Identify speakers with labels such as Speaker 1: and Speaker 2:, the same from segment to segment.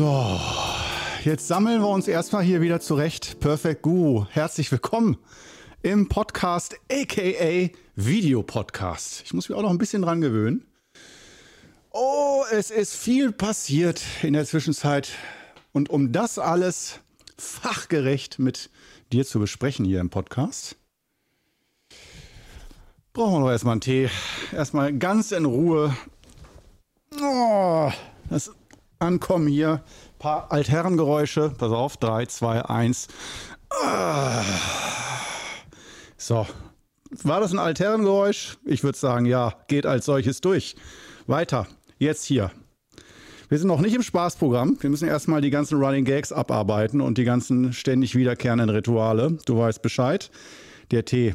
Speaker 1: So, jetzt sammeln wir uns erstmal hier wieder zurecht. Perfect Guru, herzlich willkommen im Podcast, aka Videopodcast. Ich muss mich auch noch ein bisschen dran gewöhnen. Oh, es ist viel passiert in der Zwischenzeit. Und um das alles fachgerecht mit dir zu besprechen hier im Podcast, brauchen wir noch erstmal einen Tee. Erstmal ganz in Ruhe. Oh, das Ankommen hier. Ein paar Altherrengeräusche. Pass auf. 3, 2, 1. So. War das ein Altherrengeräusch? Ich würde sagen, ja. Geht als solches durch. Weiter. Jetzt hier. Wir sind noch nicht im Spaßprogramm. Wir müssen erstmal die ganzen Running Gags abarbeiten und die ganzen ständig wiederkehrenden Rituale. Du weißt Bescheid. Der Tee.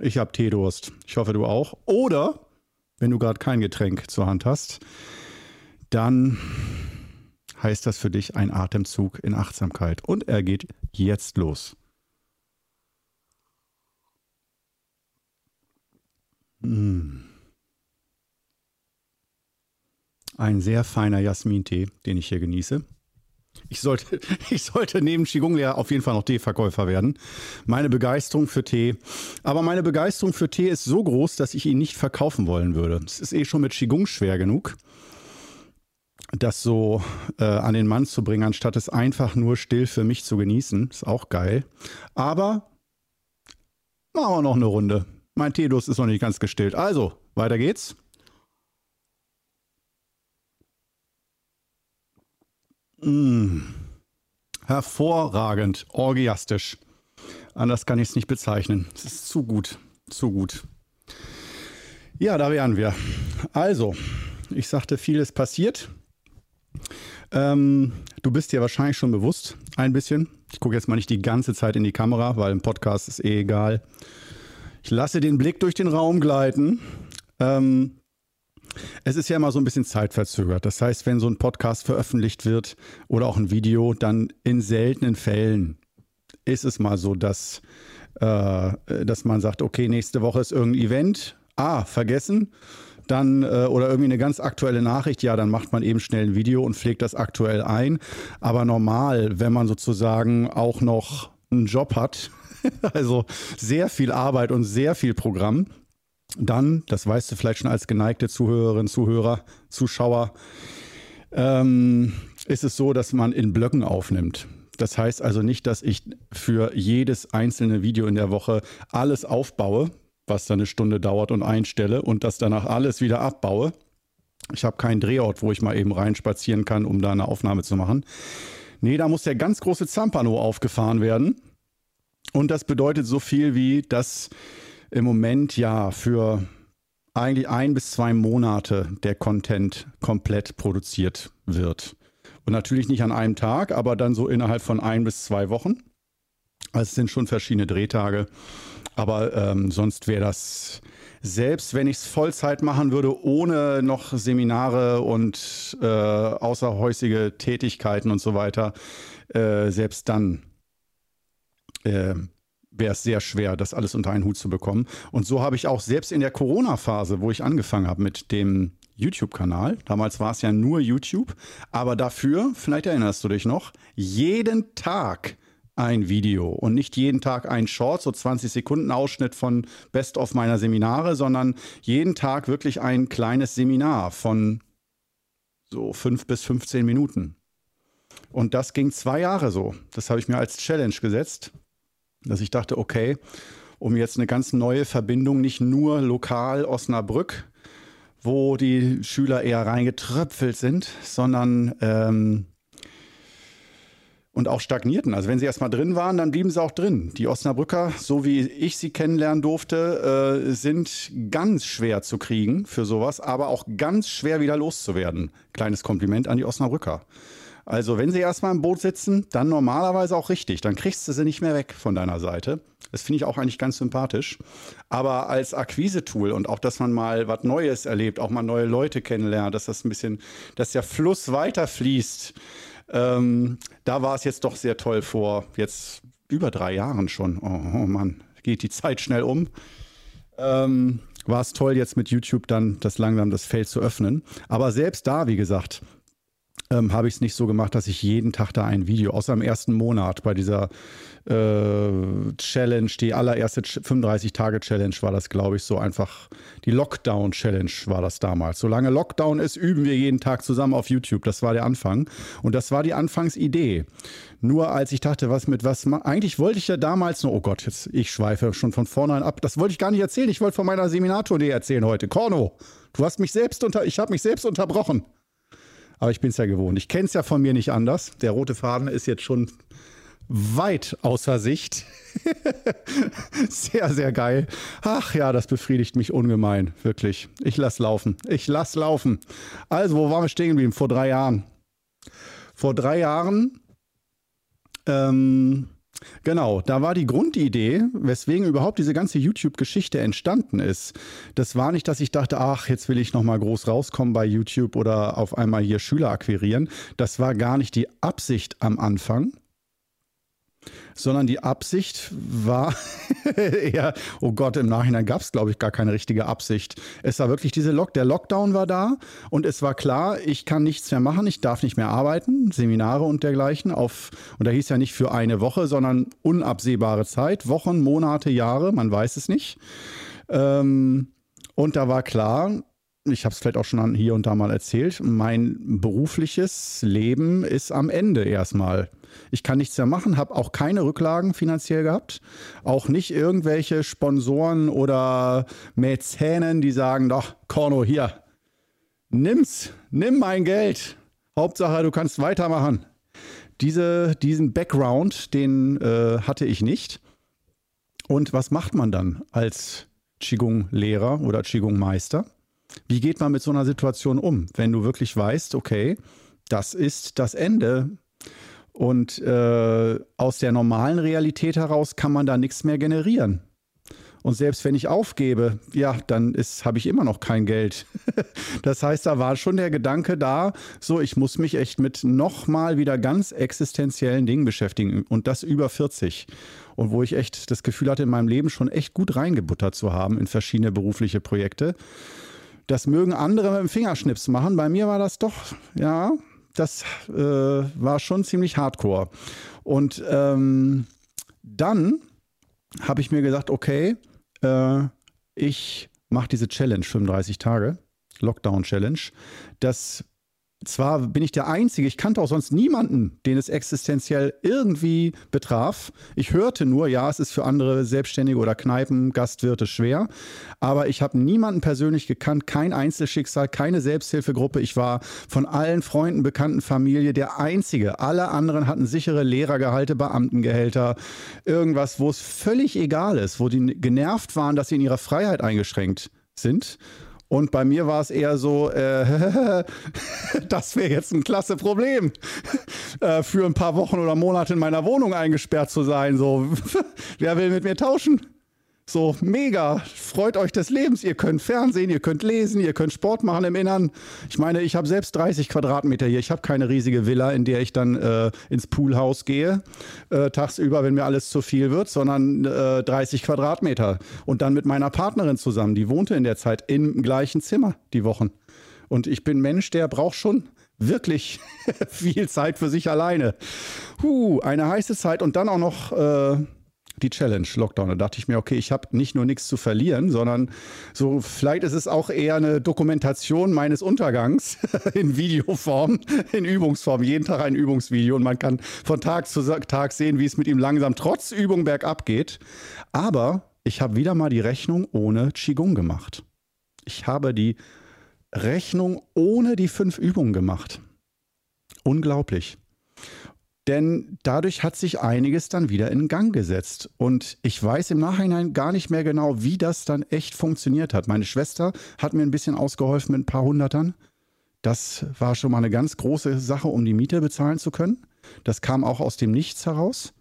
Speaker 1: Ich habe Teedurst. Ich hoffe, du auch. Oder, wenn du gerade kein Getränk zur Hand hast, dann heißt das für dich ein Atemzug in Achtsamkeit. Und er geht jetzt los. Mmh. Ein sehr feiner Jasmin-Tee, den ich hier genieße. Ich sollte, ich sollte neben Qigong-Lehrer auf jeden Fall noch Teeverkäufer werden. Meine Begeisterung für Tee. Aber meine Begeisterung für Tee ist so groß, dass ich ihn nicht verkaufen wollen würde. Es ist eh schon mit Qigong schwer genug, das so äh, an den Mann zu bringen, anstatt es einfach nur still für mich zu genießen. Ist auch geil. Aber machen wir noch eine Runde. Mein Teedurst ist noch nicht ganz gestillt. Also, weiter geht's. Mmh. Hervorragend, orgiastisch. Anders kann ich es nicht bezeichnen. Es ist zu gut, zu gut. Ja, da wären wir. Also, ich sagte, vieles passiert. Ähm, du bist dir wahrscheinlich schon bewusst, ein bisschen. Ich gucke jetzt mal nicht die ganze Zeit in die Kamera, weil im Podcast ist eh egal. Ich lasse den Blick durch den Raum gleiten. Ähm, es ist ja immer so ein bisschen zeitverzögert. Das heißt, wenn so ein Podcast veröffentlicht wird oder auch ein Video, dann in seltenen Fällen ist es mal so, dass, äh, dass man sagt, okay, nächste Woche ist irgendein Event. Ah, vergessen. Dann, äh, oder irgendwie eine ganz aktuelle Nachricht, ja, dann macht man eben schnell ein Video und pflegt das aktuell ein. Aber normal, wenn man sozusagen auch noch einen Job hat, also sehr viel Arbeit und sehr viel Programm, dann, das weißt du vielleicht schon als geneigte Zuhörerin, Zuhörer, Zuschauer, ähm, ist es so, dass man in Blöcken aufnimmt. Das heißt also nicht, dass ich für jedes einzelne Video in der Woche alles aufbaue, was dann eine Stunde dauert und einstelle und das danach alles wieder abbaue. Ich habe keinen Drehort, wo ich mal eben reinspazieren kann, um da eine Aufnahme zu machen. Nee, da muss der ganz große Zampano aufgefahren werden. Und das bedeutet so viel wie, dass im Moment ja für eigentlich ein bis zwei Monate der Content komplett produziert wird. Und natürlich nicht an einem Tag, aber dann so innerhalb von ein bis zwei Wochen. Also es sind schon verschiedene Drehtage. Aber ähm, sonst wäre das, selbst wenn ich es Vollzeit machen würde, ohne noch Seminare und äh, außerhäusige Tätigkeiten und so weiter, äh, selbst dann äh, wäre es sehr schwer, das alles unter einen Hut zu bekommen. Und so habe ich auch selbst in der Corona-Phase, wo ich angefangen habe mit dem YouTube-Kanal, damals war es ja nur YouTube, aber dafür, vielleicht erinnerst du dich noch, jeden Tag ein Video und nicht jeden Tag ein Short, so 20 Sekunden Ausschnitt von Best of meiner Seminare, sondern jeden Tag wirklich ein kleines Seminar von so fünf bis 15 Minuten. Und das ging zwei Jahre so. Das habe ich mir als Challenge gesetzt dass ich dachte, okay, um jetzt eine ganz neue Verbindung, nicht nur lokal Osnabrück, wo die Schüler eher reingetröpfelt sind, sondern ähm, und auch stagnierten. Also wenn sie erstmal drin waren, dann blieben sie auch drin. Die Osnabrücker, so wie ich sie kennenlernen durfte, äh, sind ganz schwer zu kriegen für sowas, aber auch ganz schwer wieder loszuwerden. Kleines Kompliment an die Osnabrücker. Also wenn sie erstmal im Boot sitzen, dann normalerweise auch richtig. Dann kriegst du sie nicht mehr weg von deiner Seite. Das finde ich auch eigentlich ganz sympathisch. Aber als Akquise-Tool und auch, dass man mal was Neues erlebt, auch mal neue Leute kennenlernt, dass das ein bisschen, dass der Fluss weiterfließt, ähm, da war es jetzt doch sehr toll vor jetzt über drei Jahren schon. Oh, oh Mann, geht die Zeit schnell um. Ähm, war es toll, jetzt mit YouTube dann das langsam das Feld zu öffnen. Aber selbst da, wie gesagt, ähm, habe ich es nicht so gemacht, dass ich jeden Tag da ein Video, außer im ersten Monat bei dieser äh, Challenge, die allererste 35-Tage-Challenge war das, glaube ich, so einfach. Die Lockdown-Challenge war das damals. Solange Lockdown ist, üben wir jeden Tag zusammen auf YouTube. Das war der Anfang. Und das war die Anfangsidee. Nur als ich dachte, was mit was, eigentlich wollte ich ja damals nur, oh Gott, jetzt, ich schweife schon von vornherein ab. Das wollte ich gar nicht erzählen. Ich wollte von meiner Seminartournee erzählen heute. Korno, du hast mich selbst unter, ich habe mich selbst unterbrochen. Aber ich bin es ja gewohnt. Ich kenne es ja von mir nicht anders. Der rote Faden ist jetzt schon weit außer Sicht. sehr, sehr geil. Ach ja, das befriedigt mich ungemein, wirklich. Ich lass laufen. Ich lass laufen. Also, wo waren wir stehen geblieben? Vor drei Jahren. Vor drei Jahren ähm, Genau, da war die Grundidee, weswegen überhaupt diese ganze YouTube-Geschichte entstanden ist. Das war nicht, dass ich dachte, ach, jetzt will ich nochmal groß rauskommen bei YouTube oder auf einmal hier Schüler akquirieren. Das war gar nicht die Absicht am Anfang sondern die Absicht war eher, oh Gott, im Nachhinein gab es, glaube ich, gar keine richtige Absicht. Es war wirklich diese Lock, der Lockdown war da und es war klar, ich kann nichts mehr machen, ich darf nicht mehr arbeiten, Seminare und dergleichen auf, und da hieß ja nicht für eine Woche, sondern unabsehbare Zeit, Wochen, Monate, Jahre, man weiß es nicht. Ähm, und da war klar, ich habe es vielleicht auch schon hier und da mal erzählt, mein berufliches Leben ist am Ende erstmal. Ich kann nichts mehr machen, habe auch keine Rücklagen finanziell gehabt. Auch nicht irgendwelche Sponsoren oder Mäzenen, die sagen, doch, Korno, hier, nimm's, nimm mein Geld. Hauptsache, du kannst weitermachen. Diese, diesen Background, den äh, hatte ich nicht. Und was macht man dann als Qigong-Lehrer oder Qigong-Meister? Wie geht man mit so einer Situation um, wenn du wirklich weißt, okay, das ist das Ende und äh, aus der normalen Realität heraus kann man da nichts mehr generieren. Und selbst wenn ich aufgebe, ja, dann habe ich immer noch kein Geld. das heißt, da war schon der Gedanke da, so, ich muss mich echt mit nochmal wieder ganz existenziellen Dingen beschäftigen. Und das über 40. Und wo ich echt das Gefühl hatte, in meinem Leben schon echt gut reingebuttert zu haben in verschiedene berufliche Projekte. Das mögen andere mit dem Fingerschnips machen. Bei mir war das doch, ja, das äh, war schon ziemlich hardcore. Und ähm, dann habe ich mir gesagt, okay, äh, ich mache diese Challenge 35 Tage, Lockdown Challenge. Das zwar bin ich der Einzige, ich kannte auch sonst niemanden, den es existenziell irgendwie betraf. Ich hörte nur, ja, es ist für andere Selbstständige oder Kneipen, Gastwirte schwer, aber ich habe niemanden persönlich gekannt, kein Einzelschicksal, keine Selbsthilfegruppe. Ich war von allen Freunden, Bekannten, Familie der Einzige. Alle anderen hatten sichere Lehrergehalte, Beamtengehälter, irgendwas, wo es völlig egal ist, wo die genervt waren, dass sie in ihrer Freiheit eingeschränkt sind. Und bei mir war es eher so, äh, das wäre jetzt ein klasse Problem, äh, für ein paar Wochen oder Monate in meiner Wohnung eingesperrt zu sein. So, wer will mit mir tauschen? So, mega. Freut euch des Lebens. Ihr könnt Fernsehen, ihr könnt lesen, ihr könnt Sport machen im Innern. Ich meine, ich habe selbst 30 Quadratmeter hier. Ich habe keine riesige Villa, in der ich dann äh, ins Poolhaus gehe, äh, tagsüber, wenn mir alles zu viel wird, sondern äh, 30 Quadratmeter. Und dann mit meiner Partnerin zusammen. Die wohnte in der Zeit im gleichen Zimmer die Wochen. Und ich bin Mensch, der braucht schon wirklich viel Zeit für sich alleine. Huh, eine heiße Zeit und dann auch noch äh, die Challenge Lockdown. Da dachte ich mir, okay, ich habe nicht nur nichts zu verlieren, sondern so vielleicht ist es auch eher eine Dokumentation meines Untergangs in Videoform, in Übungsform. Jeden Tag ein Übungsvideo und man kann von Tag zu Tag sehen, wie es mit ihm langsam trotz Übung bergab geht. Aber ich habe wieder mal die Rechnung ohne Qigong gemacht. Ich habe die Rechnung ohne die fünf Übungen gemacht. Unglaublich. Denn dadurch hat sich einiges dann wieder in Gang gesetzt. Und ich weiß im Nachhinein gar nicht mehr genau, wie das dann echt funktioniert hat. Meine Schwester hat mir ein bisschen ausgeholfen mit ein paar Hundertern. Das war schon mal eine ganz große Sache, um die Miete bezahlen zu können. Das kam auch aus dem Nichts heraus.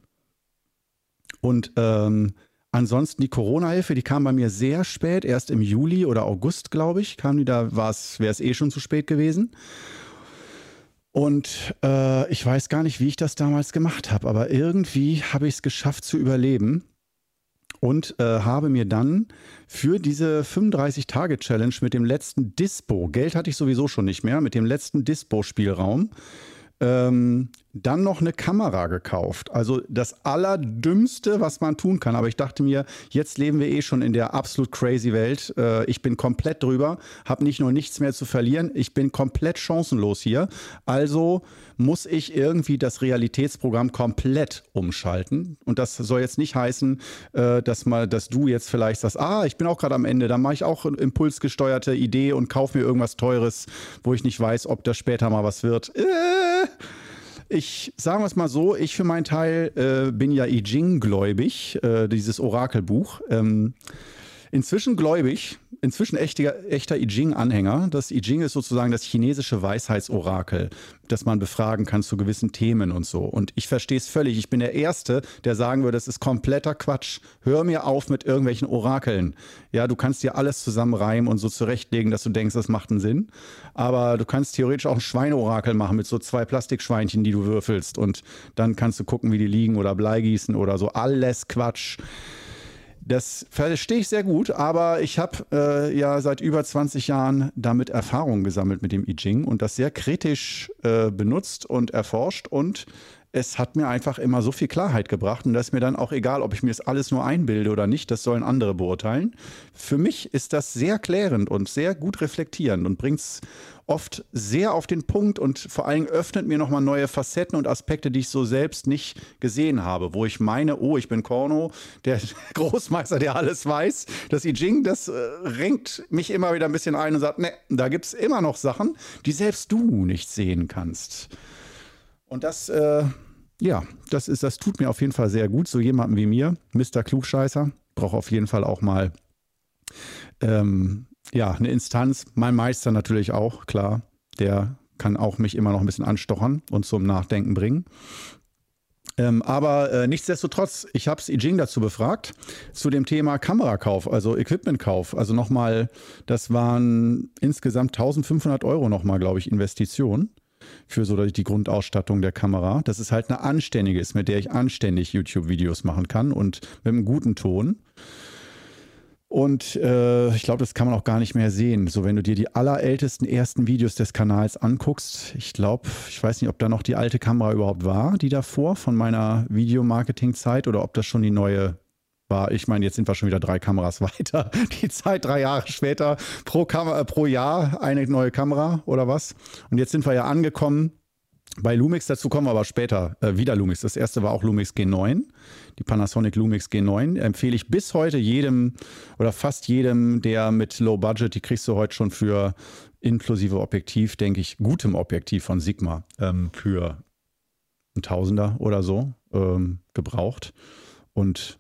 Speaker 1: Und ähm, ansonsten die Corona-Hilfe, die kam bei mir sehr spät, erst im Juli oder August, glaube ich, kam die, da wäre es eh schon zu spät gewesen. Und äh, ich weiß gar nicht, wie ich das damals gemacht habe, aber irgendwie habe ich es geschafft zu überleben. und äh, habe mir dann für diese 35-Tage-Challenge mit dem letzten Dispo, Geld hatte ich sowieso schon nicht mehr, mit dem letzten Dispo-Spielraum, ähm, dann noch eine Kamera gekauft. Also das Allerdümmste, was man tun kann. Aber ich dachte mir, jetzt leben wir eh schon in der absolut crazy Welt. Äh, ich bin komplett drüber, habe nicht nur nichts mehr zu verlieren, ich bin komplett chancenlos hier. Also muss ich irgendwie das Realitätsprogramm komplett umschalten. Und das soll jetzt nicht heißen, äh, dass mal, dass du jetzt vielleicht sagst, ah, ich bin auch gerade am Ende, dann mache ich auch eine impulsgesteuerte Idee und kaufe mir irgendwas Teures, wo ich nicht weiß, ob das später mal was wird. Äh, ich sagen wir es mal so, ich für meinen Teil äh, bin ja I Ching gläubig, äh, dieses Orakelbuch. Ähm, inzwischen gläubig, inzwischen echter, echter I Ching-Anhänger. Das I Ching ist sozusagen das chinesische Weisheitsorakel, das man befragen kann zu gewissen Themen und so. Und ich verstehe es völlig. Ich bin der Erste, der sagen würde, das ist kompletter Quatsch. Hör mir auf mit irgendwelchen Orakeln. Ja, du kannst dir alles zusammenreimen und so zurechtlegen, dass du denkst, das macht einen Sinn. Aber du kannst theoretisch auch ein Schweineorakel machen mit so zwei Plastikschweinchen, die du würfelst. Und dann kannst du gucken, wie die liegen oder Blei gießen oder so. Alles Quatsch. Das verstehe ich sehr gut, aber ich habe äh, ja seit über 20 Jahren damit Erfahrung gesammelt mit dem I Ching und das sehr kritisch äh, benutzt und erforscht und es hat mir einfach immer so viel Klarheit gebracht und das ist mir dann auch egal, ob ich mir das alles nur einbilde oder nicht, das sollen andere beurteilen. Für mich ist das sehr klärend und sehr gut reflektierend und bringt es oft sehr auf den Punkt und vor allem öffnet mir nochmal neue Facetten und Aspekte, die ich so selbst nicht gesehen habe, wo ich meine, oh, ich bin Korno, der Großmeister, der alles weiß. Das I Ching, das äh, renkt mich immer wieder ein bisschen ein und sagt, ne, da gibt es immer noch Sachen, die selbst du nicht sehen kannst. Und das äh, ja, das ist, das tut mir auf jeden Fall sehr gut. So jemanden wie mir, Mr. Klugscheißer, braucht auf jeden Fall auch mal ähm, ja, eine Instanz. Mein Meister natürlich auch, klar. Der kann auch mich immer noch ein bisschen anstochern und zum Nachdenken bringen. Ähm, aber äh, nichtsdestotrotz, ich habe I Ching dazu befragt, zu dem Thema Kamerakauf, also Equipmentkauf. Also nochmal, das waren insgesamt 1500 Euro nochmal, glaube ich, Investitionen für so die Grundausstattung der Kamera. Das ist halt eine anständige ist, mit der ich anständig YouTube-Videos machen kann und mit einem guten Ton. Und äh, ich glaube, das kann man auch gar nicht mehr sehen. So, wenn du dir die allerältesten ersten Videos des Kanals anguckst, ich glaube, ich weiß nicht, ob da noch die alte Kamera überhaupt war, die davor von meiner Videomarketing-Zeit oder ob das schon die neue war, ich meine, jetzt sind wir schon wieder drei Kameras weiter. Die Zeit drei Jahre später pro, Kamera, äh, pro Jahr eine neue Kamera oder was. Und jetzt sind wir ja angekommen bei Lumix. Dazu kommen wir aber später äh, wieder Lumix. Das erste war auch Lumix G9, die Panasonic Lumix G9. Empfehle ich bis heute jedem oder fast jedem, der mit Low Budget, die kriegst du heute schon für inklusive Objektiv, denke ich, gutem Objektiv von Sigma ähm, für ein Tausender oder so ähm, gebraucht. Und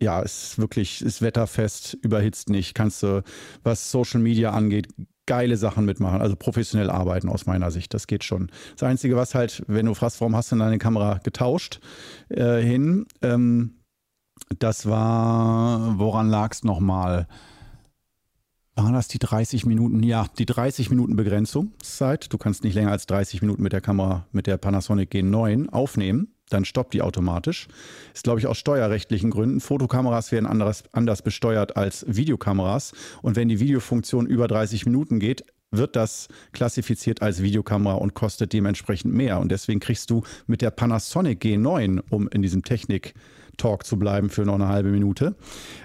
Speaker 1: ja, ist wirklich, ist wetterfest, überhitzt nicht. Kannst du, was Social Media angeht, geile Sachen mitmachen, also professionell arbeiten aus meiner Sicht. Das geht schon. Das Einzige, was halt, wenn du fragst, warum hast du deine Kamera getauscht äh, hin, ähm, das war, woran lag es nochmal? Waren das die 30 Minuten? Ja, die 30 Minuten Begrenzungszeit. Du kannst nicht länger als 30 Minuten mit der Kamera, mit der Panasonic G9 aufnehmen dann stoppt die automatisch. Ist, glaube ich, aus steuerrechtlichen Gründen. Fotokameras werden anders, anders besteuert als Videokameras. Und wenn die Videofunktion über 30 Minuten geht, wird das klassifiziert als Videokamera und kostet dementsprechend mehr. Und deswegen kriegst du mit der Panasonic G9, um in diesem Technik-Talk zu bleiben für noch eine halbe Minute,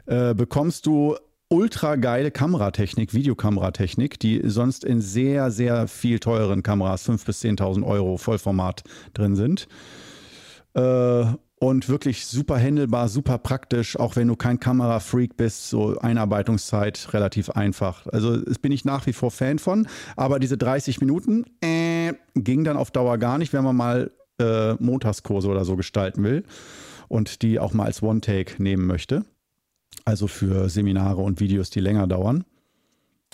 Speaker 1: äh, bekommst du ultra geile Kameratechnik, Videokameratechnik, die sonst in sehr, sehr viel teuren Kameras, 5.000 bis 10.000 Euro Vollformat drin sind. Äh, und wirklich super handelbar, super praktisch, auch wenn du kein Kamerafreak bist, so Einarbeitungszeit relativ einfach. Also das bin ich nach wie vor Fan von, aber diese 30 Minuten äh, ging dann auf Dauer gar nicht, wenn man mal äh, Montagskurse oder so gestalten will und die auch mal als One-Take nehmen möchte. Also für Seminare und Videos, die länger dauern.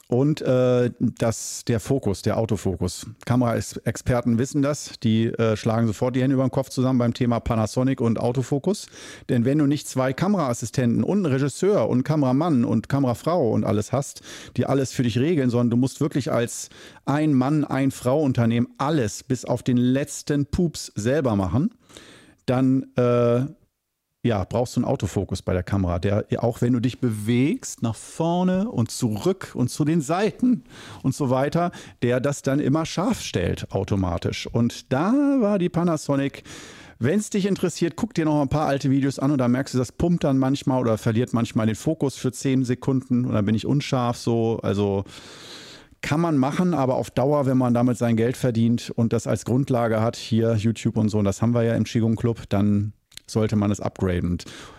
Speaker 1: Und äh, das, der Fokus, der Autofokus. Kameraexperten wissen das, die äh, schlagen sofort die Hände über den Kopf zusammen beim Thema Panasonic und Autofokus. Denn wenn du nicht zwei Kameraassistenten und einen Regisseur und Kameramann und Kamerafrau und alles hast, die alles für dich regeln, sondern du musst wirklich als ein Mann, ein Frau Unternehmen alles bis auf den letzten Pups selber machen, dann äh, ja, brauchst du einen Autofokus bei der Kamera, der auch wenn du dich bewegst nach vorne und zurück und zu den Seiten und so weiter, der das dann immer scharf stellt automatisch. Und da war die Panasonic wenn es dich interessiert, guck dir noch ein paar alte Videos an und da merkst du, das pumpt dann manchmal oder verliert manchmal den Fokus für 10 Sekunden und dann bin ich unscharf so. Also kann man machen, aber auf Dauer, wenn man damit sein Geld verdient und das als Grundlage hat, hier YouTube und so, und das haben wir ja im Qigong Club, dann sollte man es upgraden.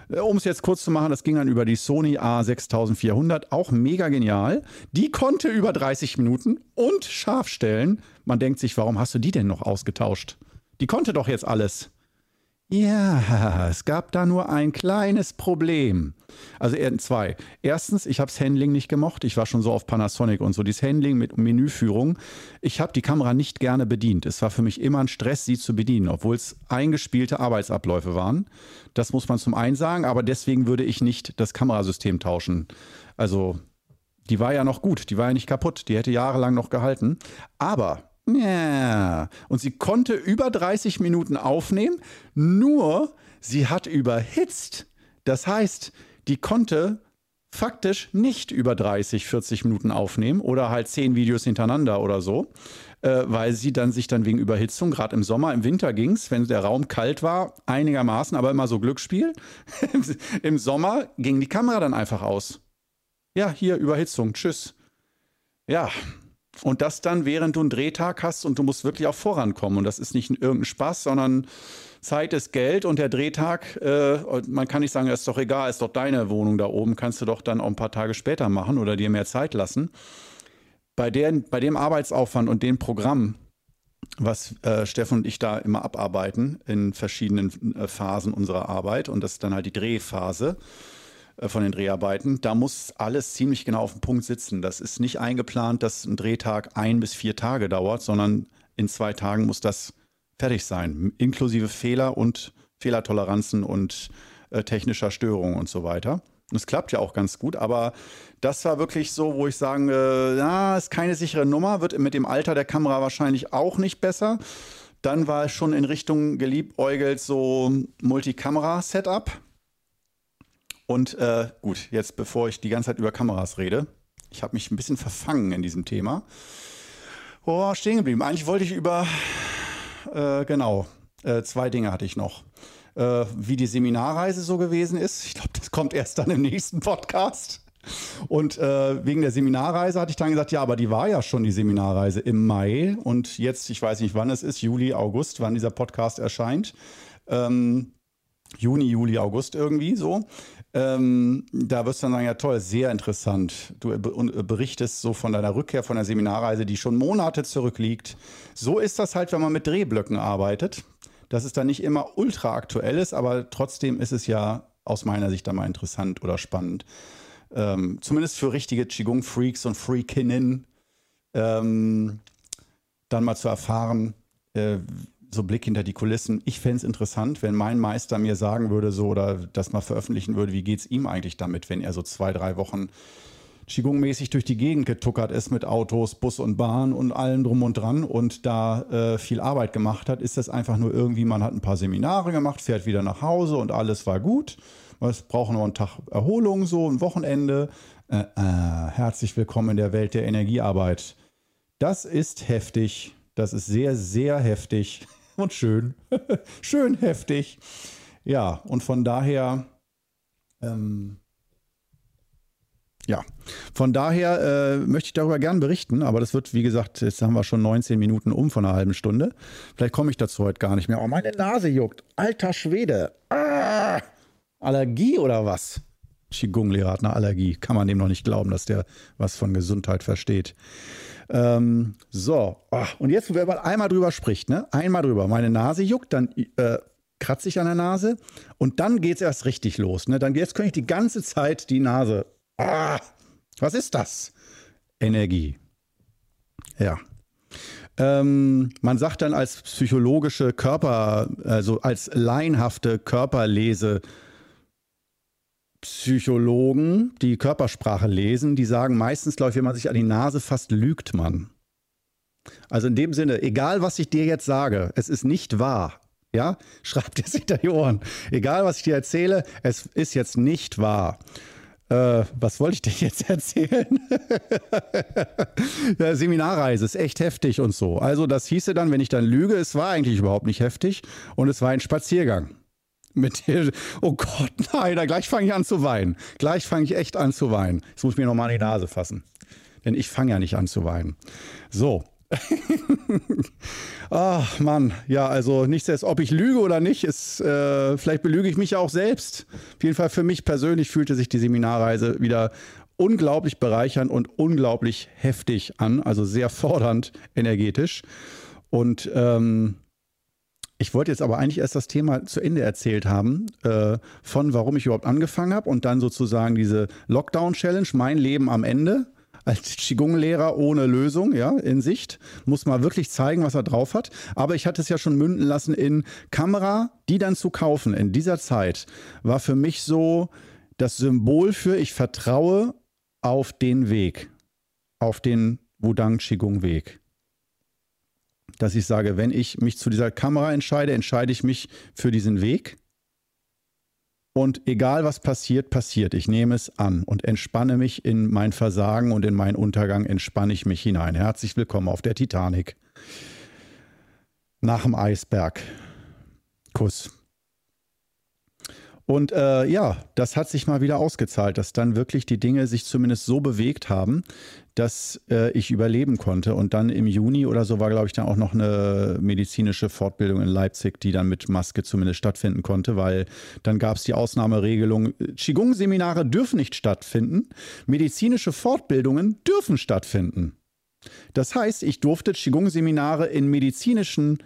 Speaker 1: Äh, um es jetzt kurz zu machen, das ging dann über die Sony A6400, auch mega genial. Die konnte über 30 Minuten und scharf stellen. Man denkt sich, warum hast du die denn noch ausgetauscht? Die konnte doch jetzt alles. Ja, es gab da nur ein kleines Problem. Also zwei. Erstens, ich habe das Handling nicht gemocht. Ich war schon so auf Panasonic und so. Dieses Handling mit Menüführung. Ich habe die Kamera nicht gerne bedient. Es war für mich immer ein Stress, sie zu bedienen, obwohl es eingespielte Arbeitsabläufe waren. Das muss man zum einen sagen, aber deswegen würde ich nicht das Kamerasystem tauschen. Also, die war ja noch gut, die war ja nicht kaputt, die hätte jahrelang noch gehalten. Aber ja. Und sie konnte über 30 Minuten aufnehmen, nur sie hat überhitzt. Das heißt, die konnte faktisch nicht über 30, 40 Minuten aufnehmen oder halt 10 Videos hintereinander oder so, äh, weil sie dann sich dann wegen Überhitzung, gerade im Sommer, im Winter ging es, wenn der Raum kalt war, einigermaßen, aber immer so Glücksspiel. Im Sommer ging die Kamera dann einfach aus. Ja, hier Überhitzung, tschüss. Ja, und das dann, während du einen Drehtag hast und du musst wirklich auch vorankommen. Und das ist nicht irgendein Spaß, sondern Zeit ist Geld und der Drehtag, äh, man kann nicht sagen, ist doch egal, ist doch deine Wohnung da oben, kannst du doch dann auch ein paar Tage später machen oder dir mehr Zeit lassen. Bei, der, bei dem Arbeitsaufwand und dem Programm, was äh, Steffen und ich da immer abarbeiten in verschiedenen äh, Phasen unserer Arbeit, und das ist dann halt die Drehphase, von den Dreharbeiten. Da muss alles ziemlich genau auf dem Punkt sitzen. Das ist nicht eingeplant, dass ein Drehtag ein bis vier Tage dauert, sondern in zwei Tagen muss das fertig sein, inklusive Fehler und Fehlertoleranzen und äh, technischer Störungen und so weiter. Es klappt ja auch ganz gut, aber das war wirklich so, wo ich sagen, äh, ja, ist keine sichere Nummer, wird mit dem Alter der Kamera wahrscheinlich auch nicht besser. Dann war es schon in Richtung geliebäugelt so Multikamera-Setup. Und äh, gut, jetzt bevor ich die ganze Zeit über Kameras rede, ich habe mich ein bisschen verfangen in diesem Thema. Oh, stehen geblieben. Eigentlich wollte ich über, äh, genau, äh, zwei Dinge hatte ich noch. Äh, wie die Seminarreise so gewesen ist. Ich glaube, das kommt erst dann im nächsten Podcast. Und äh, wegen der Seminarreise hatte ich dann gesagt, ja, aber die war ja schon die Seminarreise im Mai. Und jetzt, ich weiß nicht, wann es ist, Juli, August, wann dieser Podcast erscheint. Ähm, Juni, Juli, August irgendwie so. Ähm, da wirst du dann sagen, ja toll, sehr interessant. Du berichtest so von deiner Rückkehr von der Seminarreise, die schon Monate zurückliegt. So ist das halt, wenn man mit Drehblöcken arbeitet. Dass es dann nicht immer ultra aktuell ist, aber trotzdem ist es ja aus meiner Sicht dann mal interessant oder spannend. Ähm, zumindest für richtige Qigong-Freaks und Freakinnen ähm, dann mal zu erfahren, äh, so Blick hinter die Kulissen. Ich fände es interessant, wenn mein Meister mir sagen würde, so oder das mal veröffentlichen würde, wie geht es ihm eigentlich damit, wenn er so zwei, drei Wochen Qigong-mäßig durch die Gegend getuckert ist mit Autos, Bus und Bahn und allem drum und dran und da äh, viel Arbeit gemacht hat, ist das einfach nur irgendwie, man hat ein paar Seminare gemacht, fährt wieder nach Hause und alles war gut. Es braucht noch einen Tag Erholung, so ein Wochenende. Äh, äh, herzlich willkommen in der Welt der Energiearbeit. Das ist heftig. Das ist sehr, sehr heftig und schön. schön heftig. Ja, und von daher, ähm, ja, von daher äh, möchte ich darüber gern berichten, aber das wird, wie gesagt, jetzt haben wir schon 19 Minuten um von einer halben Stunde. Vielleicht komme ich dazu heute gar nicht mehr. Oh, meine Nase juckt. Alter Schwede. Ah! Allergie oder was? Qigong-Lehrer hat eine Allergie. Kann man dem noch nicht glauben, dass der was von Gesundheit versteht. Ähm, so, oh, und jetzt, wenn man einmal drüber spricht, ne? einmal drüber, meine Nase juckt, dann äh, kratze ich an der Nase und dann geht es erst richtig los. Ne? Dann, jetzt könnte ich die ganze Zeit die Nase. Ah, was ist das? Energie. Ja. Ähm, man sagt dann als psychologische Körper, also als laienhafte Körperlese, Psychologen, die Körpersprache lesen, die sagen meistens, glaube ich, wenn man sich an die Nase fasst, lügt man. Also in dem Sinne, egal was ich dir jetzt sage, es ist nicht wahr. Ja, schreib dir hinter die Ohren. Egal, was ich dir erzähle, es ist jetzt nicht wahr. Äh, was wollte ich dir jetzt erzählen? ja, Seminarreise ist echt heftig und so. Also das hieße dann, wenn ich dann lüge, es war eigentlich überhaupt nicht heftig und es war ein Spaziergang. Mit der, oh Gott, nein, da gleich fange ich an zu weinen. Gleich fange ich echt an zu weinen. Jetzt muss ich mir nochmal die Nase fassen. Denn ich fange ja nicht an zu weinen. So, Ach Mann, ja, also nichts als ob ich lüge oder nicht, ist, äh, vielleicht belüge ich mich ja auch selbst. Auf jeden Fall für mich persönlich fühlte sich die Seminarreise wieder unglaublich bereichernd und unglaublich heftig an, also sehr fordernd energetisch. Und ähm, ich wollte jetzt aber eigentlich erst das Thema zu Ende erzählt haben, äh, von warum ich überhaupt angefangen habe und dann sozusagen diese Lockdown-Challenge, mein Leben am Ende als Qigong-Lehrer ohne Lösung, ja, in Sicht. Muss mal wirklich zeigen, was er drauf hat. Aber ich hatte es ja schon münden lassen in Kamera, die dann zu kaufen in dieser Zeit, war für mich so das Symbol für ich vertraue auf den Weg, auf den Wudang Qigong Weg. Dass ich sage, wenn ich mich zu dieser Kamera entscheide, entscheide ich mich für diesen Weg und egal was passiert, passiert. Ich nehme es an und entspanne mich in mein Versagen und in meinen Untergang entspanne ich mich hinein. Herzlich willkommen auf der Titanic. Nach dem Eisberg. Kuss. Und äh, ja, das hat sich mal wieder ausgezahlt, dass dann wirklich die Dinge sich zumindest so bewegt haben, dass äh, ich überleben konnte. Und dann im Juni oder so war, glaube ich, dann auch noch eine medizinische Fortbildung in Leipzig, die dann mit Maske zumindest stattfinden konnte, weil dann gab es die Ausnahmeregelung, Qigong-Seminare dürfen nicht stattfinden, medizinische Fortbildungen dürfen stattfinden. Das heißt, ich durfte Qigong-Seminare in medizinischen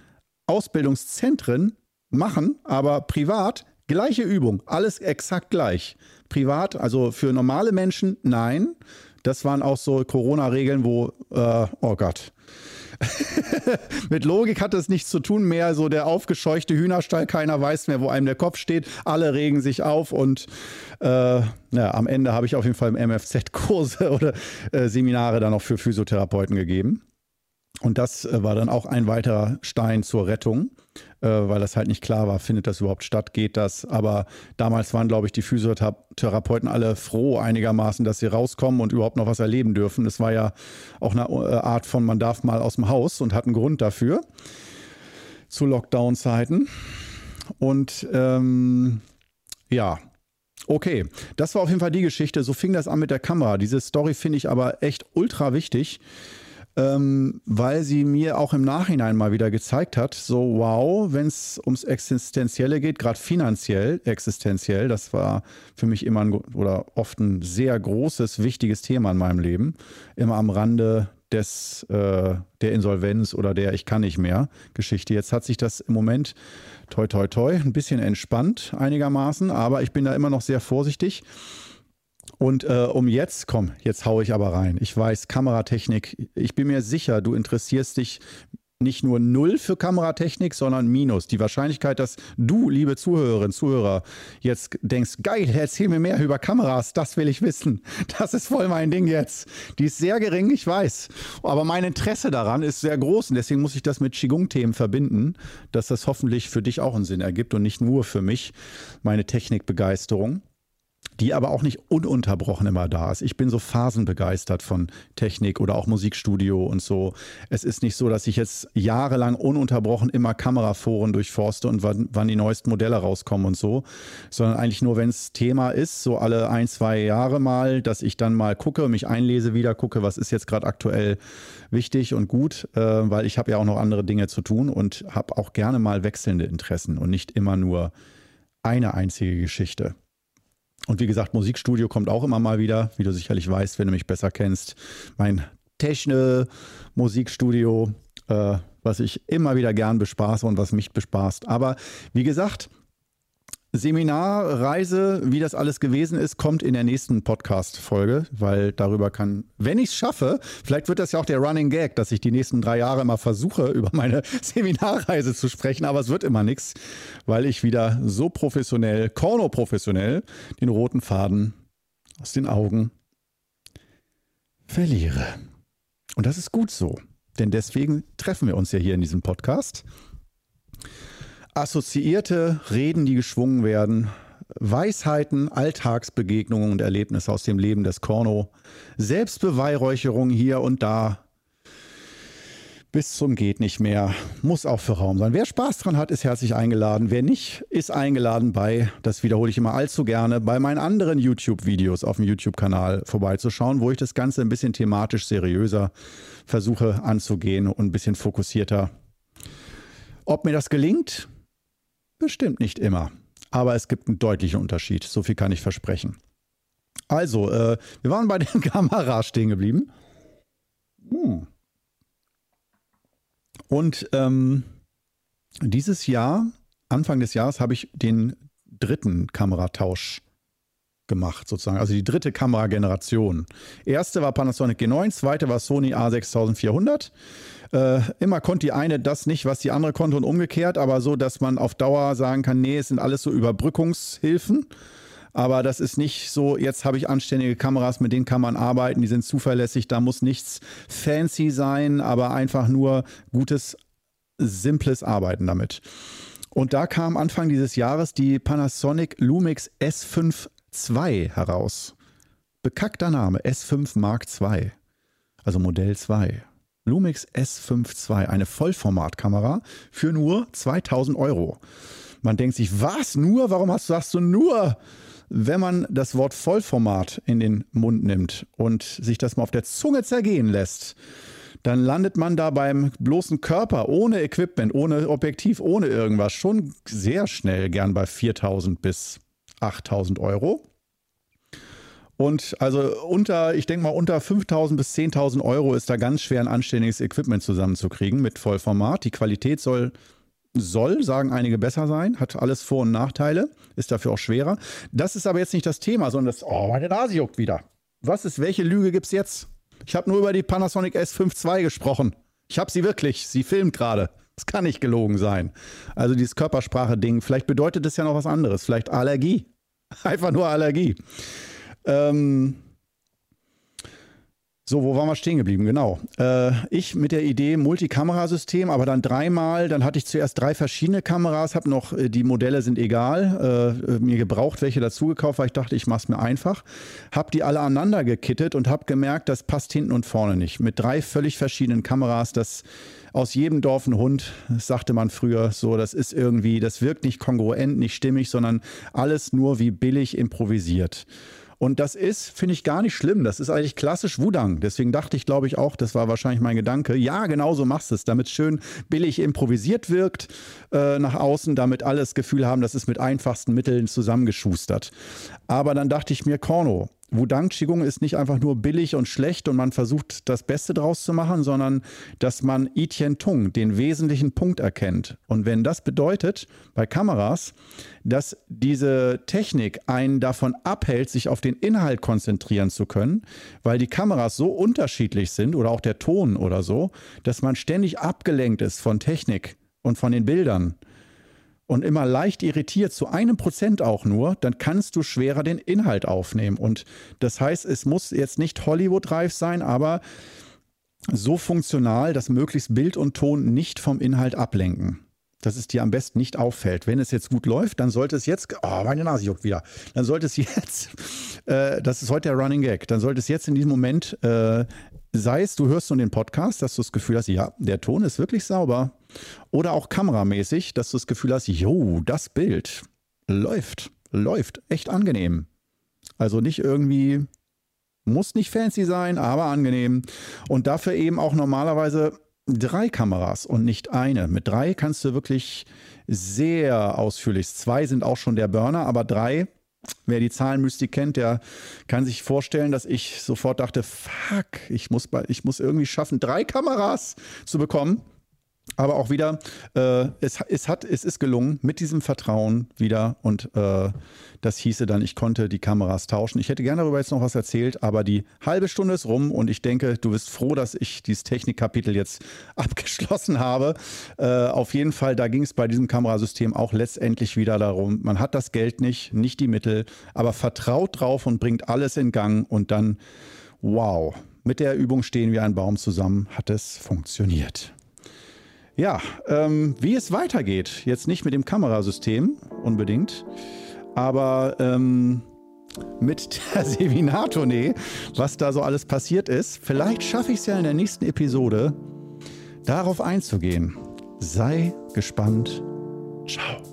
Speaker 1: Ausbildungszentren machen, aber privat Gleiche Übung, alles exakt gleich. Privat, also für normale Menschen, nein. Das waren auch so Corona-Regeln, wo, äh, oh Gott. Mit Logik hat das nichts zu tun, mehr so der aufgescheuchte Hühnerstall, keiner weiß mehr, wo einem der Kopf steht, alle regen sich auf und äh, ja, am Ende habe ich auf jeden Fall im MFZ Kurse oder äh, Seminare dann noch für Physiotherapeuten gegeben. Und das äh, war dann auch ein weiterer Stein zur Rettung, äh, weil das halt nicht klar war, findet das überhaupt statt, geht das. Aber damals waren, glaube ich, die Physiotherapeuten alle froh einigermaßen, dass sie rauskommen und überhaupt noch was erleben dürfen. Das war ja auch eine äh, Art von, man darf mal aus dem Haus und hat einen Grund dafür zu Lockdown-Zeiten. Und ähm, ja, Okay, das war auf jeden Fall die Geschichte. So fing das an mit der Kamera. Diese Story finde ich aber echt ultra wichtig ähm, weil sie mir auch im Nachhinein mal wieder gezeigt hat, so wow, wenn es ums Existenzielle geht, gerade finanziell existenziell, das war für mich immer ein, oder oft ein sehr großes, wichtiges Thema in meinem Leben, immer am Rande des, äh, der Insolvenz oder der Ich kann nicht mehr Geschichte. Jetzt hat sich das im Moment toi toi toi ein bisschen entspannt einigermaßen, aber ich bin da immer noch sehr vorsichtig und äh, um jetzt, komm, jetzt haue ich aber rein. Ich weiß, Kameratechnik, ich bin mir sicher, du interessierst dich nicht nur null für Kameratechnik, sondern minus. Die Wahrscheinlichkeit, dass du, liebe Zuhörerinnen, Zuhörer, jetzt denkst, geil, erzähl mir mehr über Kameras, das will ich wissen. Das ist voll mein Ding jetzt. Die ist sehr gering, ich weiß. Aber mein Interesse daran ist sehr groß und deswegen muss ich das mit Qigong-Themen verbinden, dass das hoffentlich für dich auch einen Sinn ergibt und nicht nur für mich, meine Technikbegeisterung die aber auch nicht ununterbrochen immer da ist. Ich bin so phasenbegeistert von Technik oder auch Musikstudio und so. Es ist nicht so, dass ich jetzt jahrelang ununterbrochen immer Kameraforen durchforste und wann, wann die neuesten Modelle rauskommen und so, sondern eigentlich nur, wenn es Thema ist, so alle ein, zwei Jahre mal, dass ich dann mal gucke, mich einlese, wieder gucke, was ist jetzt gerade aktuell wichtig und gut, äh, weil ich habe ja auch noch andere Dinge zu tun und habe auch gerne mal wechselnde Interessen und nicht immer nur eine einzige Geschichte. Und wie gesagt, Musikstudio kommt auch immer mal wieder, wie du sicherlich weißt, wenn du mich besser kennst. Mein Techno-Musikstudio, äh, was ich immer wieder gern bespaße und was mich bespaßt. Aber wie gesagt, Seminarreise, wie das alles gewesen ist, kommt in der nächsten Podcast-Folge, weil darüber kann, wenn ich es schaffe, vielleicht wird das ja auch der Running Gag, dass ich die nächsten drei Jahre immer versuche, über meine Seminarreise zu sprechen, aber es wird immer nichts, weil ich wieder so professionell, korno-professionell, den roten Faden aus den Augen verliere. Und das ist gut so, denn deswegen treffen wir uns ja hier in diesem Podcast. Assoziierte Reden, die geschwungen werden, Weisheiten, Alltagsbegegnungen und Erlebnisse aus dem Leben des Korno, Selbstbeweihräucherung hier und da, bis zum geht nicht mehr, muss auch für Raum sein. Wer Spaß dran hat, ist herzlich eingeladen. Wer nicht, ist eingeladen bei, das wiederhole ich immer allzu gerne, bei meinen anderen YouTube-Videos auf dem YouTube-Kanal vorbeizuschauen, wo ich das Ganze ein bisschen thematisch seriöser versuche anzugehen und ein bisschen fokussierter. Ob mir das gelingt? Bestimmt nicht immer. Aber es gibt einen deutlichen Unterschied. So viel kann ich versprechen. Also, äh, wir waren bei den Kameras stehen geblieben. Hm. Und ähm, dieses Jahr, Anfang des Jahres, habe ich den dritten Kameratausch gemacht, sozusagen. Also die dritte Kamerageneration. Erste war Panasonic G9, zweite war Sony A6400. Äh, immer konnte die eine das nicht, was die andere konnte und umgekehrt, aber so, dass man auf Dauer sagen kann, nee, es sind alles so Überbrückungshilfen. Aber das ist nicht so, jetzt habe ich anständige Kameras, mit denen kann man arbeiten, die sind zuverlässig, da muss nichts fancy sein, aber einfach nur gutes, simples Arbeiten damit. Und da kam Anfang dieses Jahres die Panasonic Lumix S5 II heraus. Bekackter Name, S5 Mark II, also Modell 2. Lumix S5 II, eine Vollformatkamera für nur 2000 Euro. Man denkt sich, was? Nur? Warum hast, sagst du nur? Wenn man das Wort Vollformat in den Mund nimmt und sich das mal auf der Zunge zergehen lässt, dann landet man da beim bloßen Körper, ohne Equipment, ohne Objektiv, ohne irgendwas, schon sehr schnell gern bei 4000 bis 8000 Euro. Und also unter, ich denke mal, unter 5.000 bis 10.000 Euro ist da ganz schwer ein anständiges Equipment zusammenzukriegen mit Vollformat. Die Qualität soll soll, sagen einige, besser sein, hat alles Vor- und Nachteile, ist dafür auch schwerer. Das ist aber jetzt nicht das Thema, sondern das, oh, meine Nase juckt wieder. Was ist, welche Lüge gibt es jetzt? Ich habe nur über die Panasonic S5 II gesprochen. Ich habe sie wirklich, sie filmt gerade. Das kann nicht gelogen sein. Also dieses Körpersprache-Ding, vielleicht bedeutet es ja noch was anderes, vielleicht Allergie. Einfach nur Allergie. Ähm, so, wo waren wir stehen geblieben? Genau. Äh, ich mit der Idee Multikamerasystem, aber dann dreimal. Dann hatte ich zuerst drei verschiedene Kameras, habe noch, äh, die Modelle sind egal, äh, mir gebraucht welche dazu gekauft, weil ich dachte, ich mache es mir einfach. Habe die alle aneinander gekittet und habe gemerkt, das passt hinten und vorne nicht. Mit drei völlig verschiedenen Kameras, das aus jedem Dorf ein Hund, sagte man früher so, das ist irgendwie, das wirkt nicht kongruent, nicht stimmig, sondern alles nur wie billig improvisiert. Und das ist, finde ich, gar nicht schlimm. Das ist eigentlich klassisch Wudang. Deswegen dachte ich, glaube ich, auch, das war wahrscheinlich mein Gedanke. Ja, genau so machst du es, damit es schön billig improvisiert wirkt äh, nach außen, damit alle das Gefühl haben, das ist mit einfachsten Mitteln zusammengeschustert. Aber dann dachte ich mir, Korno, Wudang Qigong ist nicht einfach nur billig und schlecht und man versucht das Beste draus zu machen, sondern dass man I Tien Tung, den wesentlichen Punkt erkennt. Und wenn das bedeutet bei Kameras, dass diese Technik einen davon abhält, sich auf den Inhalt konzentrieren zu können, weil die Kameras so unterschiedlich sind oder auch der Ton oder so, dass man ständig abgelenkt ist von Technik und von den Bildern und immer leicht irritiert, zu einem Prozent auch nur, dann kannst du schwerer den Inhalt aufnehmen. Und das heißt, es muss jetzt nicht Hollywood-reif sein, aber so funktional, dass möglichst Bild und Ton nicht vom Inhalt ablenken. Dass es dir am besten nicht auffällt. Wenn es jetzt gut läuft, dann sollte es jetzt, oh, meine Nase juckt wieder, dann sollte es jetzt, äh, das ist heute der Running Gag, dann sollte es jetzt in diesem Moment äh, sei es, du hörst nun den Podcast, dass du das Gefühl hast, ja, der Ton ist wirklich sauber. Oder auch kameramäßig, dass du das Gefühl hast, jo, das Bild läuft, läuft, echt angenehm. Also nicht irgendwie, muss nicht fancy sein, aber angenehm. Und dafür eben auch normalerweise drei Kameras und nicht eine. Mit drei kannst du wirklich sehr ausführlich. Zwei sind auch schon der Burner, aber drei Wer die Zahlenmystik kennt, der kann sich vorstellen, dass ich sofort dachte, fuck, ich muss, ich muss irgendwie schaffen, drei Kameras zu bekommen. Aber auch wieder, äh, es, es, hat, es ist gelungen mit diesem Vertrauen wieder und äh, das hieße dann, ich konnte die Kameras tauschen. Ich hätte gerne darüber jetzt noch was erzählt, aber die halbe Stunde ist rum und ich denke, du bist froh, dass ich dieses Technikkapitel jetzt abgeschlossen habe. Äh, auf jeden Fall, da ging es bei diesem Kamerasystem auch letztendlich wieder darum, man hat das Geld nicht, nicht die Mittel, aber vertraut drauf und bringt alles in Gang und dann, wow, mit der Übung stehen wir ein Baum zusammen, hat es funktioniert. Ja, ähm, wie es weitergeht, jetzt nicht mit dem Kamerasystem unbedingt, aber ähm, mit der Seminartournee, was da so alles passiert ist. Vielleicht schaffe ich es ja in der nächsten Episode, darauf einzugehen. Sei gespannt. Ciao.